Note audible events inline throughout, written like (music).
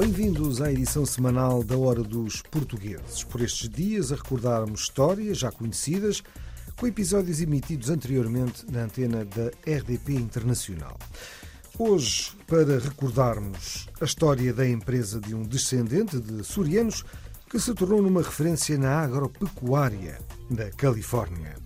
Bem-vindos à edição semanal da Hora dos Portugueses. Por estes dias, a recordarmos histórias já conhecidas, com episódios emitidos anteriormente na antena da RDP Internacional. Hoje, para recordarmos a história da empresa de um descendente de surianos que se tornou numa referência na agropecuária da Califórnia.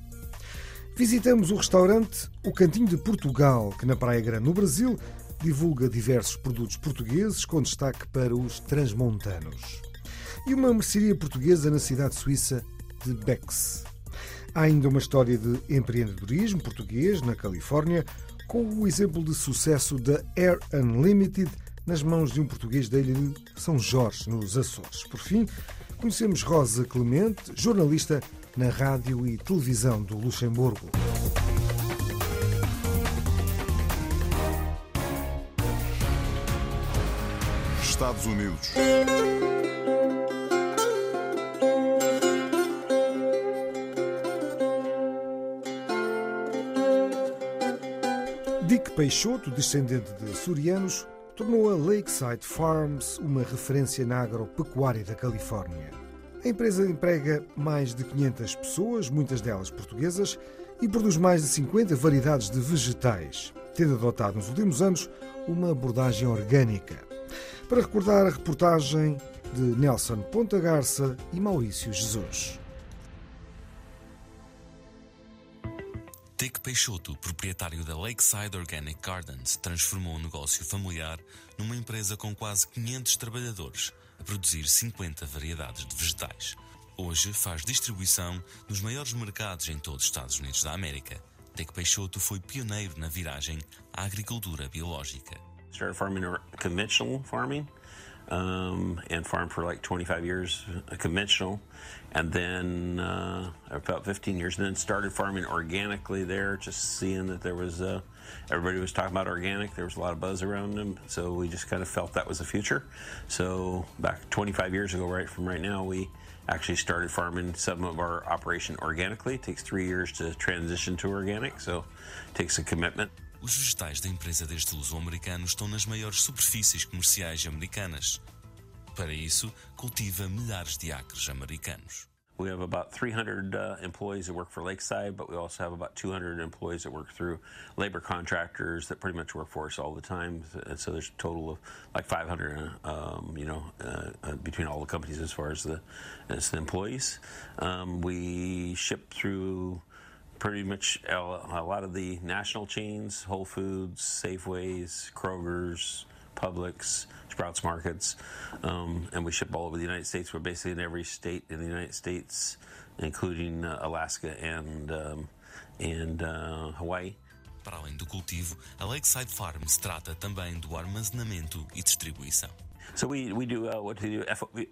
Visitamos o restaurante O Cantinho de Portugal, que na Praia Grande, no Brasil, divulga diversos produtos portugueses com destaque para os transmontanos. E uma mercearia portuguesa na cidade suíça de Bex. Há ainda uma história de empreendedorismo português na Califórnia, com o exemplo de sucesso da Air Unlimited nas mãos de um português da ilha de São Jorge, nos Açores. Por fim, conhecemos Rosa Clemente, jornalista na rádio e televisão do Luxemburgo. Estados Unidos. Dick Peixoto, descendente de surianos, tornou a Lakeside Farms uma referência na agropecuária da Califórnia. A empresa emprega mais de 500 pessoas, muitas delas portuguesas, e produz mais de 50 variedades de vegetais, tendo adotado nos últimos anos uma abordagem orgânica. Para recordar a reportagem de Nelson Ponta Garça e Maurício Jesus. Dick Peixoto, proprietário da Lakeside Organic Gardens, transformou o negócio familiar numa empresa com quase 500 trabalhadores, a produzir 50 variedades de vegetais. Hoje faz distribuição nos maiores mercados em todos os Estados Unidos da América. Dick Peixoto foi pioneiro na viragem à agricultura biológica. Started farming or conventional farming um, and farmed for like 25 years uh, conventional. And then uh, about 15 years and then started farming organically there just seeing that there was uh, everybody was talking about organic. There was a lot of buzz around them. So we just kind of felt that was the future. So back 25 years ago right from right now we actually started farming some of our operation organically. It takes three years to transition to organic so it takes a commitment Os vegetais da empresa deste luso-americano estão nas maiores superfícies comerciais americanas. Para isso, cultiva milhares de acres americanos. We have about 300 uh, employees that work for Lakeside, but we also have about 200 employees that work through labor contractors that pretty much work for us all the time. And so there's a total of like 500, um, you know, uh, uh, between all the companies as far as the as the employees. Um, we ship through pretty much a lot of the national chains: Whole Foods, Safeways, Kroger's, Publix, Sprouts Markets, um, and we ship all over the United States. We're basically in every state in the United States, including uh, Alaska and um, and uh, Hawaii. Para além do cultivo, a Lakeside Farms trata também do armazenamento e distribuição. So we, we do uh, what we do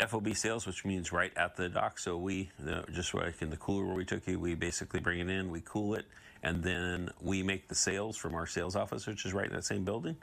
FOB, sales, which means right at the dock. So we just like in the cooler where we took you, we basically bring it in, we cool it, and then we make the sales from our sales office, which is right in that same building.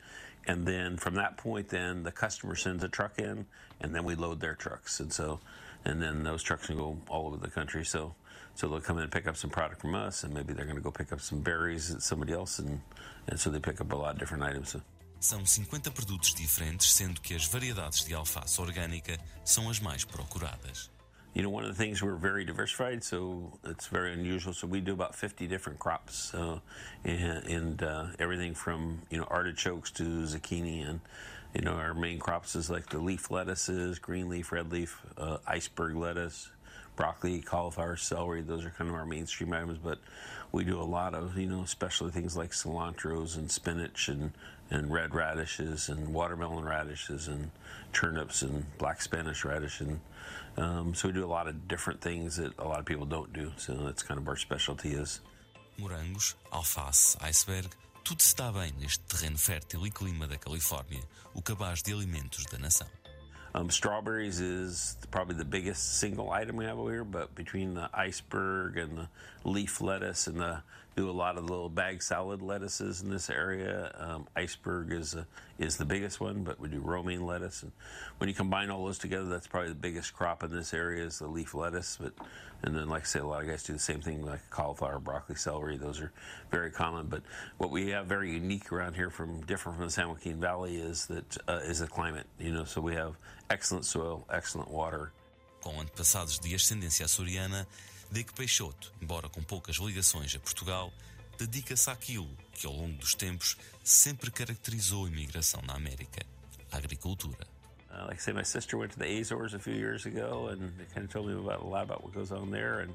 And then from that point, then the customer sends a truck in, and then we load their trucks, and so and then those trucks can go all over the country. So so they'll come in and pick up some product from us, and maybe they're going to go pick up some berries at somebody else, and and so they pick up a lot of different items. So. São 50 produtos diferentes, sendo que as variedades de alface orgânica são as mais procuradas. You know, one of the things we're very diversified, so it's very unusual. So we do about 50 different crops, and, and uh, everything from you know artichokes to zucchini, and you know our main crops is like the leaf lettuces, green leaf, red leaf, uh, iceberg lettuce, broccoli, cauliflower, celery. Those are kind of our mainstream items, but we do a lot of you know specialty things like cilantros and spinach and and red radishes and watermelon radishes and turnips and black Spanish radish and um, so we do a lot of different things that a lot of people don't do. So that's kind of our specialty is. Morangos, alface, iceberg, tudo dá bem neste terreno fértil e clima da Califórnia, o cabaz de alimentos da nação. Um, strawberries is probably the biggest single item we have over here, but between the iceberg and the leaf lettuce and the do a lot of the little bag salad lettuces in this area. Um, iceberg is a, is the biggest one, but we do romaine lettuce, and when you combine all those together, that's probably the biggest crop in this area is the leaf lettuce. But and then, like I say, a lot of guys do the same thing, like cauliflower, broccoli, celery. Those are very common. But what we have very unique around here, from different from the San Joaquin Valley, is that uh, is the climate. You know, so we have excellent soil, excellent water. Com antepassados de ascendência açoriana, Dick Peixoto, embora com poucas ligações a Portugal, dedica-se àquilo que ao longo dos tempos sempre caracterizou a imigração na América: a agricultura. Uh, like I say, my sister went to the Azores a few years ago, and they kind of told me about a lot about what goes on there. And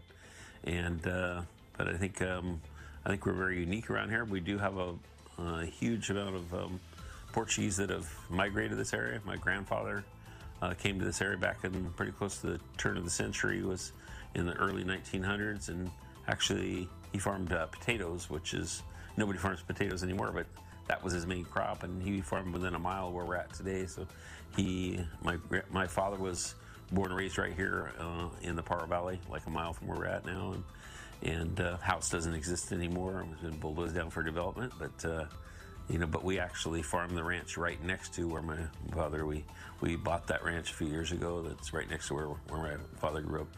and uh, but I think um, I think we're very unique around here. We do have a, a huge amount of um, Portuguese that have migrated this area. My grandfather uh, came to this area back in pretty close to the turn of the century. Was in the early 1900s, and actually he farmed uh, potatoes, which is nobody farms potatoes anymore, but that was his main crop, and he farmed within a mile where we're at today. So he, my my father was born and raised right here uh, in the Paro Valley, like a mile from where we're at now, and and uh, house doesn't exist anymore. It's been bulldozed down for development, but. Uh, you know, but we actually farm the ranch right next to where my father we we bought that ranch a few years ago. That's right next to where where my father grew up.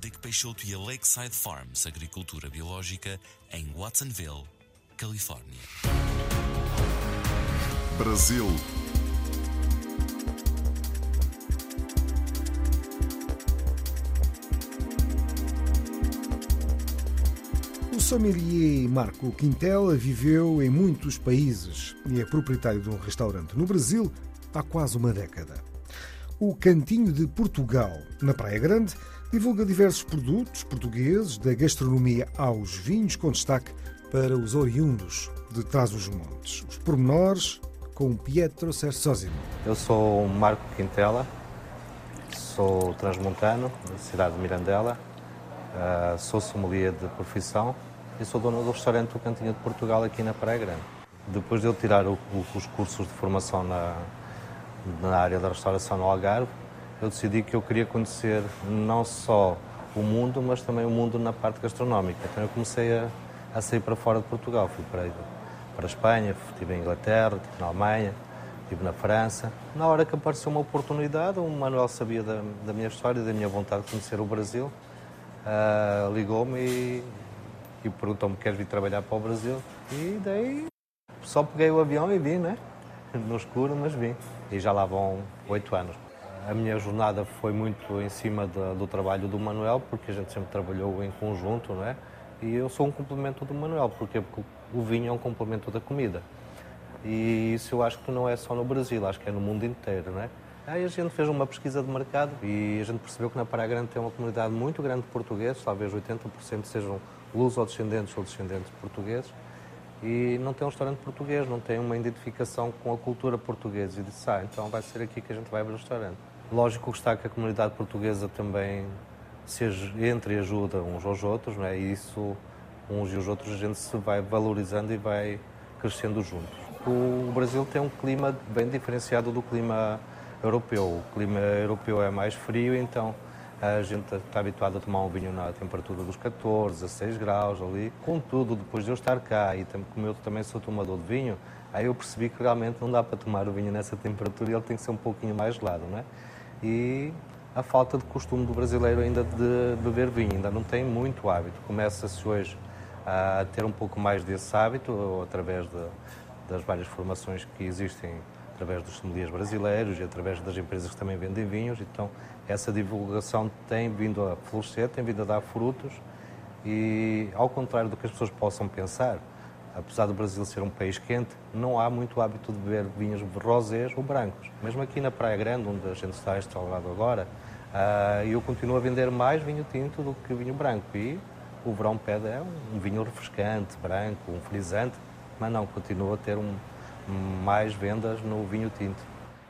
Dick Peixoto e a Lakeside Farms Agricultura Biológica em Watsonville, Califórnia. Brasil. O sommelier Marco Quintela viveu em muitos países e é proprietário de um restaurante no Brasil há quase uma década. O Cantinho de Portugal, na Praia Grande, divulga diversos produtos portugueses, da gastronomia aos vinhos, com destaque para os oriundos de Trás-os-Montes. Os pormenores com Pietro Sersosimo. Eu sou Marco Quintela, sou transmontano, da cidade de Mirandela, uh, sou sommelier de profissão e sou dono do restaurante O Cantinho de Portugal aqui na Praia Grande. Depois de eu tirar o, o, os cursos de formação na, na área da restauração no Algarve, eu decidi que eu queria conhecer não só o mundo, mas também o mundo na parte gastronómica. Então eu comecei a, a sair para fora de Portugal. Fui para, para a Espanha, estive em Inglaterra, estive na Alemanha, estive na França. Na hora que apareceu uma oportunidade, o Manuel sabia da, da minha história, da minha vontade de conhecer o Brasil, uh, ligou-me e, e perguntou-me: queres vir trabalhar para o Brasil? E daí só peguei o avião e vim, né? (laughs) No escuro, mas vim. E já lá vão oito anos. A minha jornada foi muito em cima de, do trabalho do Manuel, porque a gente sempre trabalhou em conjunto, não é? E eu sou um complemento do Manuel, porque o vinho é um complemento da comida. E isso eu acho que não é só no Brasil, acho que é no mundo inteiro, não é? Aí a gente fez uma pesquisa de mercado e a gente percebeu que na Praia Grande tem uma comunidade muito grande de portugueses, talvez 80% sejam luso-descendentes ou descendentes portugueses, e não tem um restaurante português, não tem uma identificação com a cultura portuguesa. E disse, ah, então vai ser aqui que a gente vai abrir o restaurante. Lógico que está que a comunidade portuguesa também se entre e ajuda uns aos outros, não é? E isso, uns e os outros, a gente se vai valorizando e vai crescendo juntos. O Brasil tem um clima bem diferenciado do clima europeu. O clima europeu é mais frio, então a gente está habituado a tomar um vinho na temperatura dos 14, 16 graus ali. Contudo, depois de eu estar cá e como eu também sou tomador de vinho, aí eu percebi que realmente não dá para tomar o vinho nessa temperatura e ele tem que ser um pouquinho mais gelado, não é? e a falta de costume do brasileiro ainda de beber vinho, ainda não tem muito hábito. Começa-se hoje a ter um pouco mais desse hábito através de, das várias formações que existem através dos sommeliers brasileiros e através das empresas que também vendem vinhos. Então, essa divulgação tem vindo a florescer, tem vindo a dar frutos e, ao contrário do que as pessoas possam pensar, apesar do Brasil ser um país quente, não há muito hábito de beber vinhos rosés ou brancos. Mesmo aqui na Praia Grande, onde a gente está instalado agora, uh, eu continuo a vender mais vinho tinto do que vinho branco. E o verão pede é um vinho refrescante, branco, um frisante, mas não, continuo a ter um, mais vendas no vinho tinto.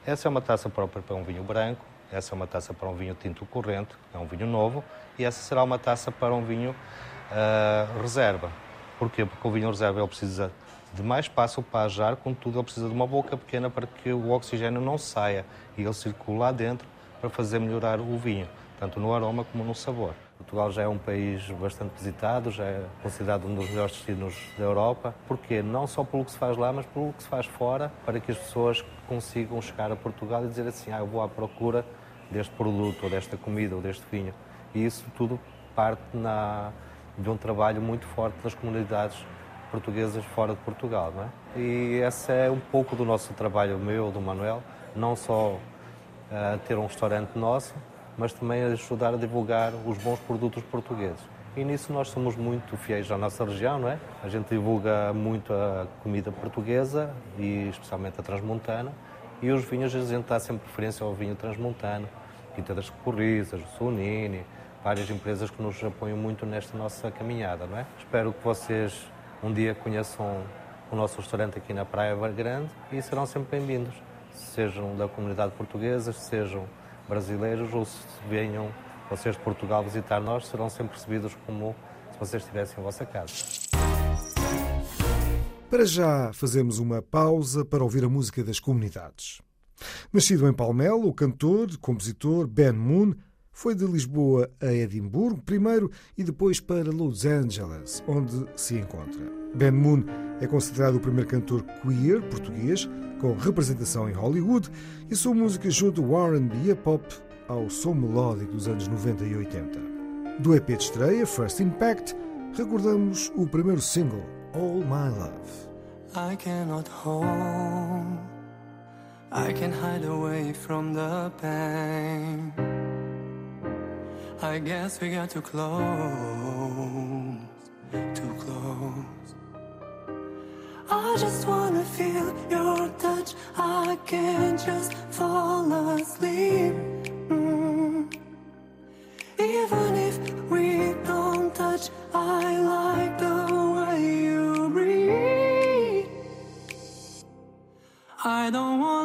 Essa é uma taça própria para um vinho branco, essa é uma taça para um vinho tinto corrente, é um vinho novo, e essa será uma taça para um vinho uh, reserva. Porquê? Porque o vinho reserva ele precisa de mais espaço para ajar, contudo ele precisa de uma boca pequena para que o oxigênio não saia e ele circule lá dentro para fazer melhorar o vinho, tanto no aroma como no sabor. Portugal já é um país bastante visitado, já é considerado um dos melhores destinos da Europa. Porquê? Não só pelo que se faz lá, mas pelo que se faz fora, para que as pessoas consigam chegar a Portugal e dizer assim, ah, eu vou à procura deste produto, ou desta comida, ou deste vinho. E isso tudo parte na, de um trabalho muito forte das comunidades portuguesas fora de Portugal. Não é? E esse é um pouco do nosso trabalho, meu, do Manuel, não só uh, ter um restaurante nosso, mas também ajudar a divulgar os bons produtos portugueses. E nisso nós somos muito fiéis à nossa região, não é? A gente divulga muito a comida portuguesa e especialmente a transmontana. E os vinhos, a gente dá sempre preferência ao vinho transmontano, Quinta das Corrizas, Sonini, várias empresas que nos apoiam muito nesta nossa caminhada, não é? Espero que vocês um dia conheçam o nosso restaurante aqui na Praia Grande e serão sempre bem-vindos, sejam da comunidade portuguesa, sejam brasileiros ou se venham vocês de Portugal visitar nós, serão sempre recebidos como se vocês estivessem em vossa casa. Para já fazemos uma pausa para ouvir a música das comunidades. Nascido em Palmelo, o cantor, compositor Ben Moon foi de Lisboa a Edimburgo primeiro e depois para Los Angeles, onde se encontra. Ben Moon é considerado o primeiro cantor queer português com representação em Hollywood e sua música junto ao R&B e a pop ao som melódico dos anos 90 e 80. Do EP de estreia, First Impact, recordamos o primeiro single, All My Love. I can hide away from the pain I guess we got too close, too close. I just wanna feel your touch. I can't just fall asleep. Mm. Even if we don't touch, I like the way you breathe. I don't wanna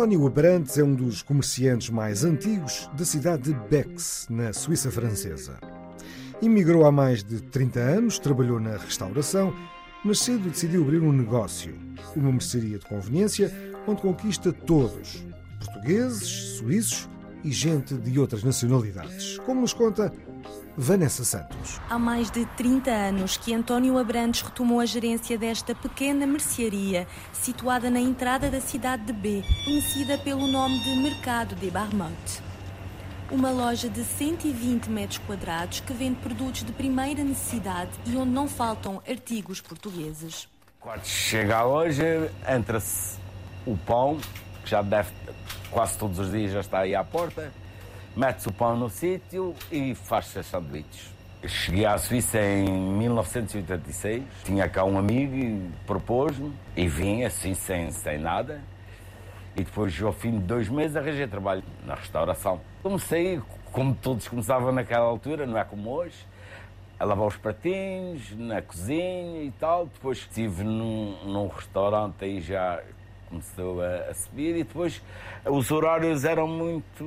António Abrantes é um dos comerciantes mais antigos da cidade de Bex, na Suíça francesa. Imigrou há mais de 30 anos, trabalhou na restauração mas cedo decidiu abrir um negócio, uma mercearia de conveniência onde conquista todos, portugueses, suíços e gente de outras nacionalidades, como nos conta Vanessa Santos. Há mais de 30 anos que António Abrantes retomou a gerência desta pequena mercearia, situada na entrada da cidade de B, conhecida pelo nome de Mercado de Barmont. Uma loja de 120 metros quadrados que vende produtos de primeira necessidade e onde não faltam artigos portugueses. Quando chega hoje, entra-se o pão, que já deve, quase todos os dias já está aí à porta, mete-se o pão no sítio e faz-se sanduíches. Cheguei à Suíça em 1986, tinha cá um amigo e propôs-me e vim assim sem, sem nada. E depois, ao fim de dois meses, arranjei trabalho na restauração. Comecei, como todos começavam naquela altura, não é como hoje, a lavar os pratinhos, na cozinha e tal. Depois estive num, num restaurante aí já começou a, a subir e depois os horários eram muito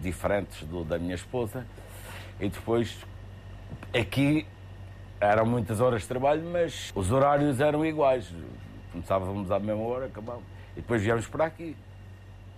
diferentes do da minha esposa. E depois aqui eram muitas horas de trabalho, mas os horários eram iguais. Começávamos à mesma hora, acabávamos. E depois viemos para aqui.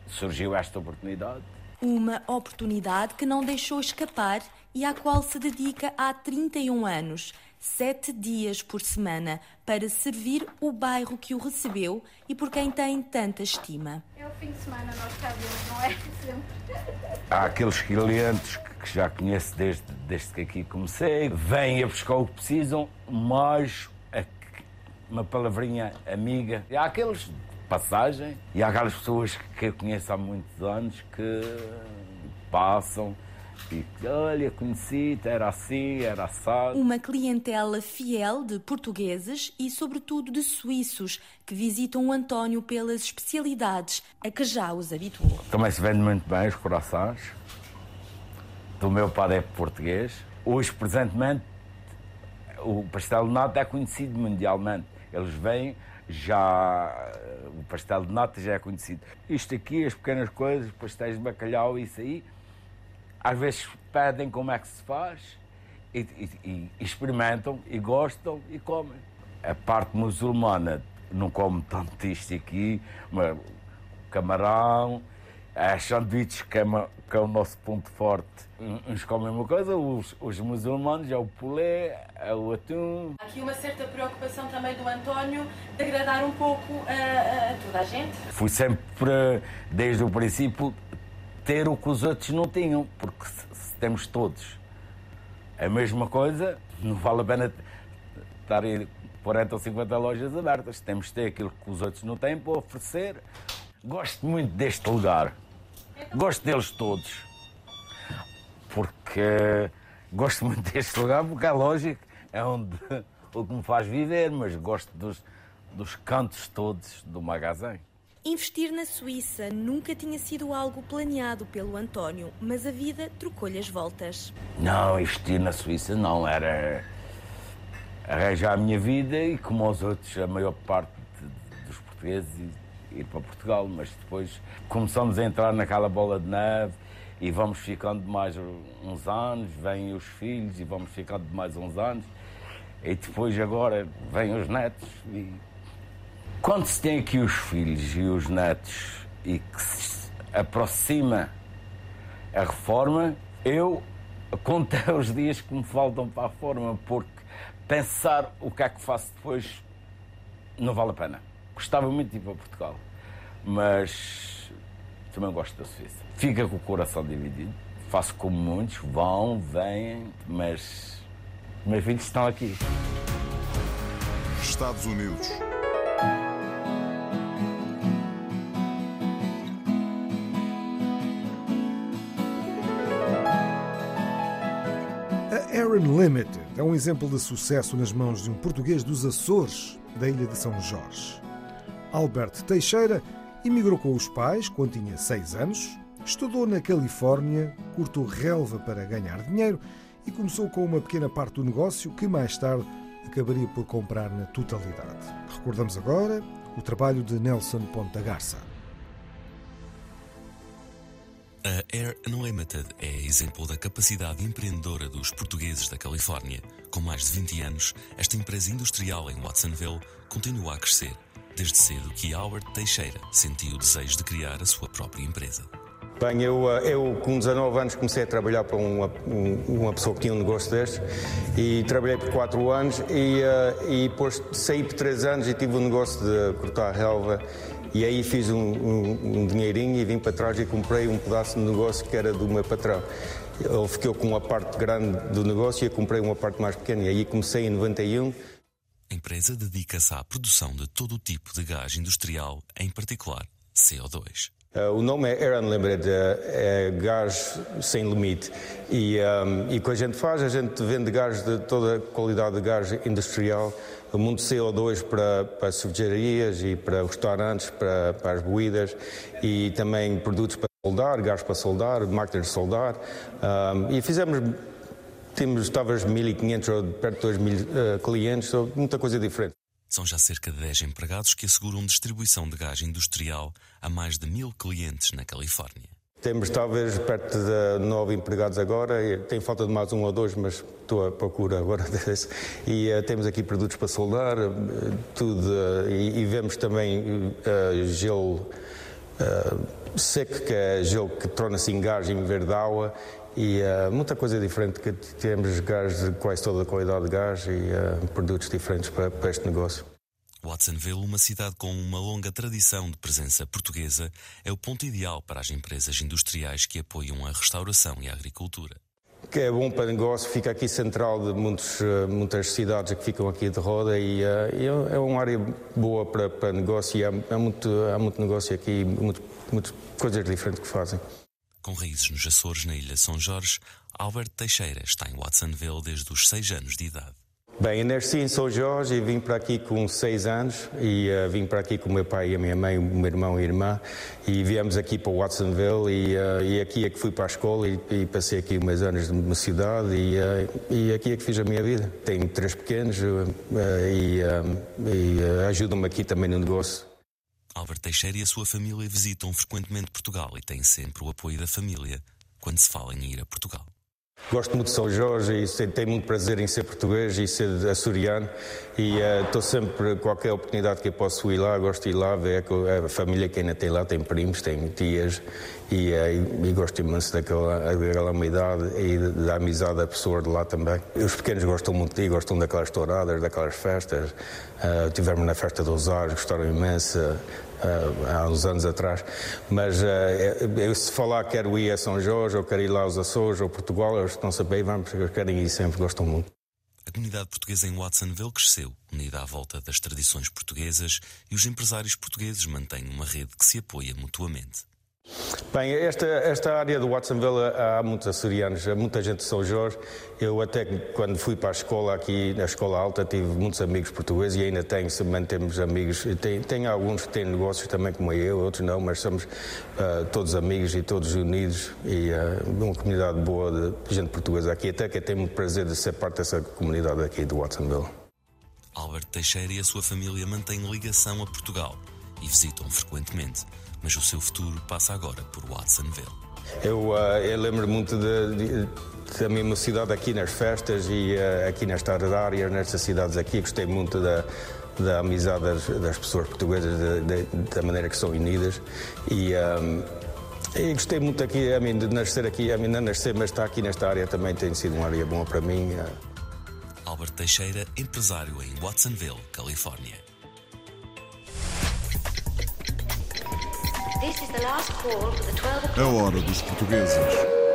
Surgiu esta oportunidade. Uma oportunidade que não deixou escapar e à qual se dedica há 31 anos, sete dias por semana, para servir o bairro que o recebeu e por quem tem tanta estima. É o fim de semana, nós cá vemos, não é? (laughs) Sempre. Há aqueles clientes que já conheço desde, desde que aqui comecei, vêm a buscar o que precisam, mais a- uma palavrinha amiga. E há aqueles de passagem e há aquelas pessoas que eu conheço há muitos anos que passam e olha, conheci, era assim, era assado. Uma clientela fiel de portugueses e, sobretudo, de suíços que visitam o António pelas especialidades a que já os habituou. Também se vende muito bem os corações. Do meu pai é português. Hoje, presentemente, o pastel de nata é conhecido mundialmente. Eles vêm, já. O pastel de nata já é conhecido. Isto aqui, as pequenas coisas, pastéis de bacalhau, isso aí, às vezes pedem como é que se faz e, e- e experimentam e gostam e comem. A parte muçulmana não come tanto isto aqui, mas o camarão, as sanduíches que é, que é o nosso ponto forte. Uns comem uma coisa, os, os muçulmanos é o pulé, é o atum. Há aqui uma certa preocupação também do António de agradar um pouco a, toda a gente. Fui sempre, desde o princípio, ter o que os outros não tinham, porque se, temos todos a mesma coisa, não vale a pena estar em 40 ou 50 lojas abertas. Temos de ter aquilo que os outros não têm para oferecer. Gosto muito deste lugar. Gosto deles todos. Porque gosto muito deste lugar, porque é lógico, é onde o que me faz viver, mas gosto dos, dos cantos todos do magazém. Investir na Suíça nunca tinha sido algo planeado pelo António, mas a vida trocou-lhe as voltas. Não, investir na Suíça não, era arranjar a minha vida e como aos outros, a maior parte dos portugueses, ir para Portugal. Mas depois começamos a entrar naquela bola de neve e vamos ficando mais uns anos, vêm os filhos e vamos ficando mais uns anos. E depois agora vêm os netos. E quando se tem aqui os filhos e os netos e que se aproxima a reforma, eu conto (laughs) os dias que me faltam para a reforma, porque pensar o que é que faço depois não vale a pena. Gostava muito de ir para Portugal, mas também gosto da Suíça. Fica com o coração dividido. Faço como muitos, vão, vêm, mas meus filhos estão aqui. Estados Unidos. Aaron Limited é um exemplo de sucesso nas mãos de um português dos Açores, da ilha de São Jorge. Albert Teixeira emigrou com os pais quando tinha seis anos, estudou na Califórnia, cortou relva para ganhar dinheiro e começou com uma pequena parte do negócio que mais tarde acabaria por comprar na totalidade. Recordamos agora o trabalho de Nelson Ponta Garça. A Air Unlimited é exemplo da capacidade empreendedora dos portugueses da Califórnia. Com mais de 20 anos, esta empresa industrial em Watsonville continua a crescer, desde cedo que Albert Teixeira sentiu o desejo de criar a sua própria empresa. Bem, eu, eh, eu com 19 anos comecei a trabalhar para uma, uma pessoa que tinha um negócio deste e trabalhei por 4 anos e, eh, e depois saí por 3 anos e tive um negócio de cortar relva e aí fiz um, um, um dinheirinho e vim para trás e comprei um pedaço de negócio que era do meu patrão. Ele ficou com uma parte grande do negócio e eu comprei uma parte mais pequena e aí comecei em 91. A empresa dedica-se à produção de todo o tipo de gás industrial, em particular CO2. Uh, o nome é Air Unlimited, é gás sem limite. E, um, e o que a gente faz, a gente vende gás de toda a qualidade de gás industrial, muito CO2 para, para cervejarias e para restaurantes, para, para as bebidas e também produtos para soldar, gás para soldar, máquinas de soldar. Um, e fizemos, temos talvez 1.500 ou perto de 2.000 uh, clientes, muita coisa diferente. São já cerca de 10 empregados que asseguram distribuição de gás industrial a mais de mil clientes na Califórnia. Temos talvez perto de nove empregados agora, tem falta de mais um ou dois, mas estou à procura agora (laughs) desse. E uh, temos aqui produtos para soldar, uh, tudo, uh, e, e, vemos também gelo seco, que é gelo que torna-se em gás em vez de água, e muita coisa diferente, que temos gás de quase toda a qualidade de gás e produtos diferentes para, para este negócio. Watsonville, uma cidade com uma longa tradição de presença portuguesa, é o ponto ideal para as empresas industriais que apoiam a restauração e a agricultura. Que é bom para negócio, fica aqui central de muitos, eh, muitas cidades que ficam aqui de roda e, uh, é uma área boa para, para negócio e há, há, muito, há muito negócio aqui, muito, muitas coisas diferentes que fazem. Com raízes nos Açores, na Ilha São Jorge, Albert Teixeira está em Watsonville desde os seis anos de idade. Bem, eu nasci em São Jorge e vim para aqui com seis anos e uh, vim para aqui com o meu pai e a minha mãe, o meu irmão e irmã e viemos aqui para Watsonville e, uh, e aqui é que fui para a escola e, e passei aqui umas anos de mocidade e, uh, e aqui é que fiz a minha vida. Tenho três pequenos e, e ajudam-me aqui também no negócio. Albert Teixeira e a sua família visitam frequentemente Portugal e têm sempre o apoio da família quando se fala em ir a Portugal. Gosto muito de São Jorge e tenho muito prazer em ser português e ser açoriano e estou uh, sempre, qualquer oportunidade que eu posso ir lá, gosto de ir lá, ver a família que ainda tem lá, tem primos, tem tias e, uh, e, gosto imenso daquela, daquela umidade e da amizade da pessoa de lá também. Os pequenos gostam muito de ir, gostam daquelas touradas, daquelas festas. Uh, tivemos na festa dos Ares, gostaram imenso. Há uns anos atrás. Mas uh, eu, se falar que quero ir a São Jorge, ou quero ir lá aos Açores, ou Portugal, eles estão sempre aí, vamos, querem ir sempre, gostam muito. A comunidade portuguesa em Watsonville cresceu, unida à volta das tradições portuguesas, e os empresários portugueses mantêm uma rede que se apoia mutuamente. Bem, esta, esta área do Watsonville há muitos açorianos, há muita gente de São Jorge. Eu até quando fui para a escola aqui, na escola alta, tive muitos amigos portugueses e ainda tenho, mantemos amigos. Tem, tem alguns que têm negócios também como eu, outros não, mas somos uh, todos amigos e todos unidos e uh, uma comunidade boa de gente portuguesa aqui. Até que eu tenho muito prazer de ser parte dessa comunidade aqui do Watsonville. Albert Teixeira e a sua família mantêm ligação a Portugal e visitam frequentemente mas o seu futuro passa agora por Watsonville. Eu, uh, eu lembro muito de, de, da minha cidade aqui nas festas e uh, aqui nesta área, nestas cidades aqui. Gostei muito da, da amizade das, das pessoas portuguesas, de, da maneira que são unidas. E, um, e gostei muito aqui, a mim, de nascer aqui, a mim não nascer, mas estar aqui nesta área também tem sido uma área boa para mim. Albert Teixeira, empresário em Watsonville, Califórnia. A hora dos portugueses.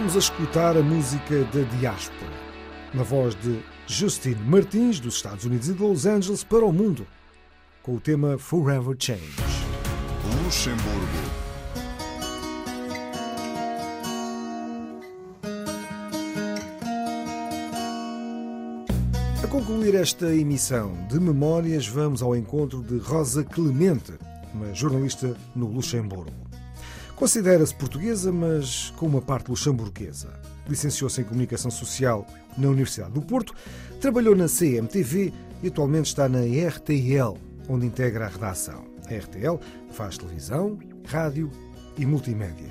Voltámos a escutar a música da diáspora, na voz de Justine Martins, dos Estados Unidos e de Los Angeles, para o mundo, com o tema Forever Change. Luxemburgo. A concluir esta emissão de memórias, vamos ao encontro de Rosa Clemente, uma jornalista no Luxemburgo. Considera-se portuguesa, mas com uma parte luxemburguesa. Licenciou-se em Comunicação Social na Universidade do Porto, trabalhou na CMTV e atualmente está na RTL, onde integra a redação. A RTL faz televisão, rádio e multimédia.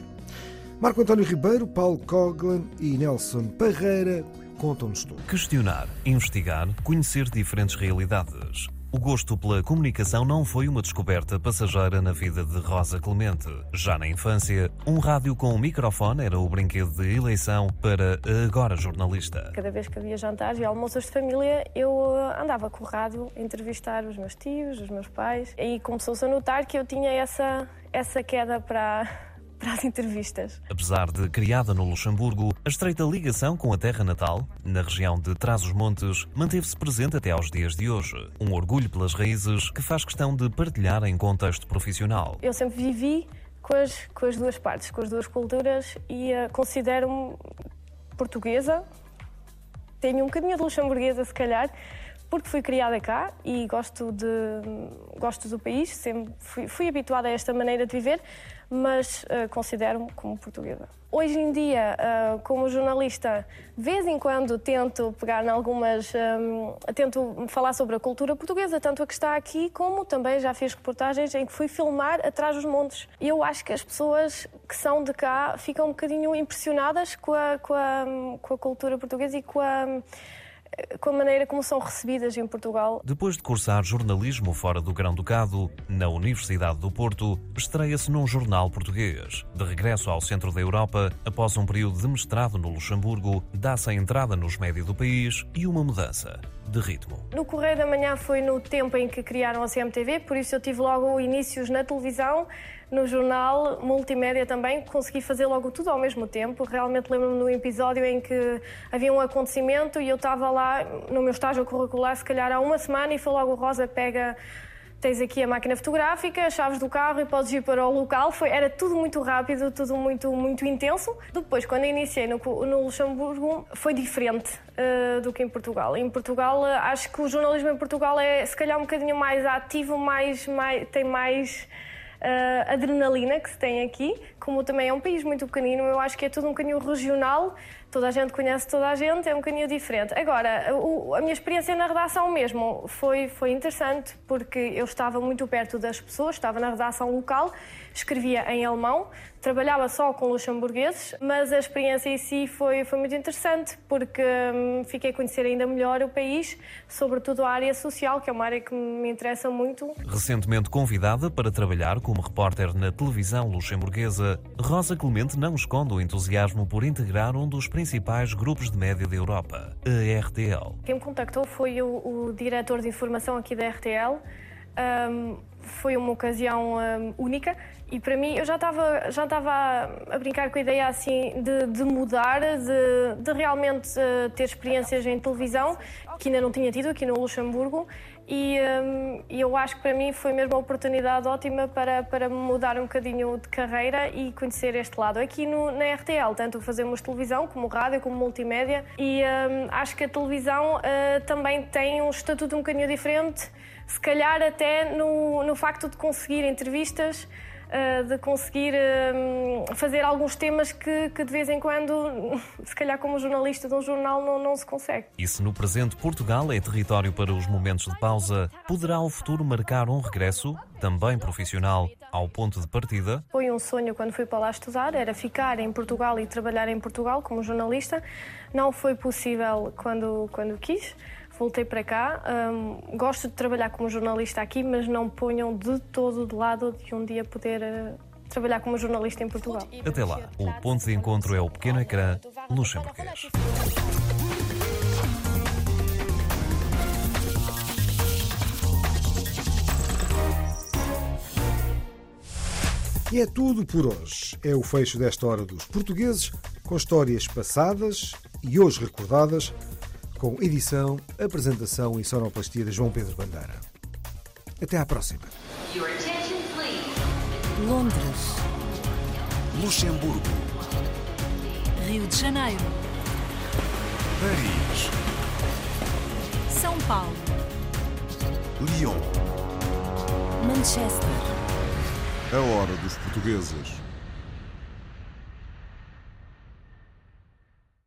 Marco António Ribeiro, Paulo Coglan e Nelson Parreira contam-nos tudo. Questionar, investigar, conhecer diferentes realidades. O gosto pela comunicação não foi uma descoberta passageira na vida de Rosa Clemente. Já na infância, um rádio com um microfone era o brinquedo de eleição para a agora jornalista. Cada vez que havia jantares e almoços de família, eu eh, andava com o rádio a entrevistar os meus tios, os meus pais. E começou-se a notar que eu tinha essa, essa queda para, para as entrevistas. Apesar de criada no Luxemburgo, a estreita ligação com a terra natal, na região de Trás-os-Montes, manteve-se presente até aos dias de hoje. Um orgulho pelas raízes que faz questão de partilhar em contexto profissional. Eu sempre vivi com as, com as duas partes, com as duas culturas e uh, considero-me portuguesa. Tenho um bocadinho de luxemburguesa, se calhar, porque fui criada cá e gosto, de, gosto do país, sempre fui, fui habituada a esta maneira de viver, mas uh, considero-me como portuguesa. Hoje em dia, uh, como jornalista, de vez em quando tento pegar em algumas. Um, tento falar sobre a cultura portuguesa, tanto a que está aqui, como também já fiz reportagens em que fui filmar atrás dos montes. Eu acho que as pessoas que são de cá ficam um bocadinho impressionadas com a, com a, com a cultura portuguesa e com a com a maneira como são recebidas em Portugal. Depois de cursar jornalismo fora do Grão-Ducado, na Universidade do Porto, estreia-se num jornal português. De regresso ao centro da Europa, após um período de mestrado no Luxemburgo, dá-se a entrada nos médios do país e uma mudança de ritmo. No Correio da Manhã foi no tempo em que criaram a CMTV, por isso eu tive logo inícios na televisão, no jornal, multimédia também, consegui fazer logo tudo ao mesmo tempo. Realmente lembro-me de um episódio em que havia um acontecimento e eu estava lá no meu estágio curricular, se calhar há uma semana, e foi logo Rosa pega tens aqui a máquina fotográfica, as chaves do carro e podes ir para o local. Foi, era tudo muito rápido, tudo muito, muito intenso. Depois, quando iniciei no, no Luxemburgo, foi diferente uh, do que em Portugal. Em Portugal, uh, acho que o jornalismo em Portugal é, se calhar, um bocadinho mais ativo, mais, mais tem mais uh, adrenalina que se tem aqui. Como também é um país muito pequenino, eu acho que é tudo um bocadinho regional, toda a gente conhece toda a gente, é um bocadinho diferente. Agora, o, a minha experiência na redação mesmo foi, foi interessante porque eu estava muito perto das pessoas, estava na redação local, escrevia em alemão, trabalhava só com luxemburgueses, mas a experiência em si foi, foi muito interessante porque hum, fiquei a conhecer ainda melhor o país, sobretudo a área social, que é uma área que me interessa muito. Recentemente convidada para trabalhar como repórter na televisão luxemburguesa, Rosa Clemente não esconde o entusiasmo por integrar um dos principais grupos de média da Europa, a RTL. Quem me contactou foi o, o diretor de informação aqui da RTL. Um, foi uma ocasião um, única. E para mim eu já estava já estava a brincar com a ideia assim de, de mudar, de, de realmente uh, ter experiências em televisão que ainda não tinha tido aqui no Luxemburgo. E, um, eu acho que para mim foi mesmo uma oportunidade ótima para, para mudar um bocadinho de carreira e conhecer este lado. Aqui no, na RTL, tanto fazemos televisão como rádio, como multimédia, e um, acho que a televisão uh, também tem um estatuto um bocadinho diferente, se calhar até no, no facto de conseguir entrevistas uh, de conseguir uh, fazer alguns temas que, que, de vez em quando, (laughs) se calhar como jornalista de um jornal, não, não se consegue. E se no presente Portugal é território para os momentos de pausa, poderá o futuro marcar um regresso, também profissional, ao ponto de partida? Foi um sonho quando fui para lá estudar, era ficar em Portugal e trabalhar em Portugal como jornalista. Não foi possível quando, quando quis voltei para cá. Um, gosto de trabalhar como jornalista aqui, mas não ponham de todo de lado de um dia poder uh, trabalhar como jornalista em Portugal. Até lá, o ponto de encontro é o pequeno ecrã luxemburguês. E é tudo por hoje. É o fecho desta hora dos portugueses com histórias passadas e hoje recordadas, com edição, apresentação e sonoplastia de João Pedro Bandeira. Até à próxima. Londres, Luxemburgo, Rio de Janeiro, Paris, São Paulo, Lyon. Manchester. A hora dos portugueses.